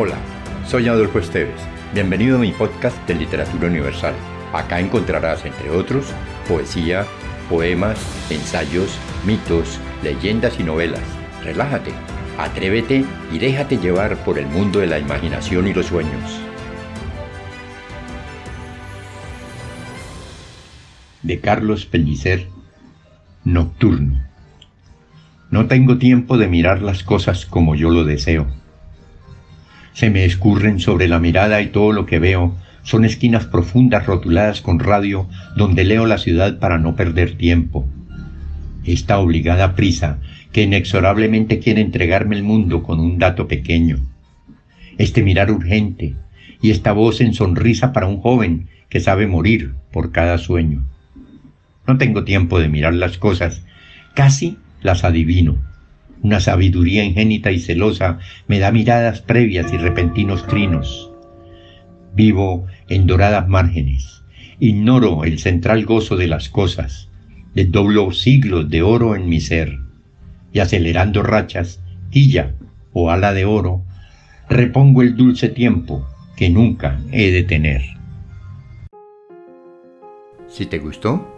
Hola, soy Adolfo Esteves. Bienvenido a mi podcast de Literatura Universal. Acá encontrarás, entre otros, poesía, poemas, ensayos, mitos, leyendas y novelas. Relájate, atrévete y déjate llevar por el mundo de la imaginación y los sueños. De Carlos Pellicer, Nocturno. No tengo tiempo de mirar las cosas como yo lo deseo se me escurren sobre la mirada y todo lo que veo son esquinas profundas rotuladas con radio donde leo la ciudad para no perder tiempo. Esta obligada prisa que inexorablemente quiere entregarme el mundo con un dato pequeño. Este mirar urgente y esta voz en sonrisa para un joven que sabe morir por cada sueño. No tengo tiempo de mirar las cosas, casi las adivino una sabiduría ingénita y celosa me da miradas previas y repentinos trinos. Vivo en doradas márgenes, ignoro el central gozo de las cosas, desdoblo siglos de oro en mi ser, y acelerando rachas, quilla o ala de oro, repongo el dulce tiempo que nunca he de tener. Si te gustó,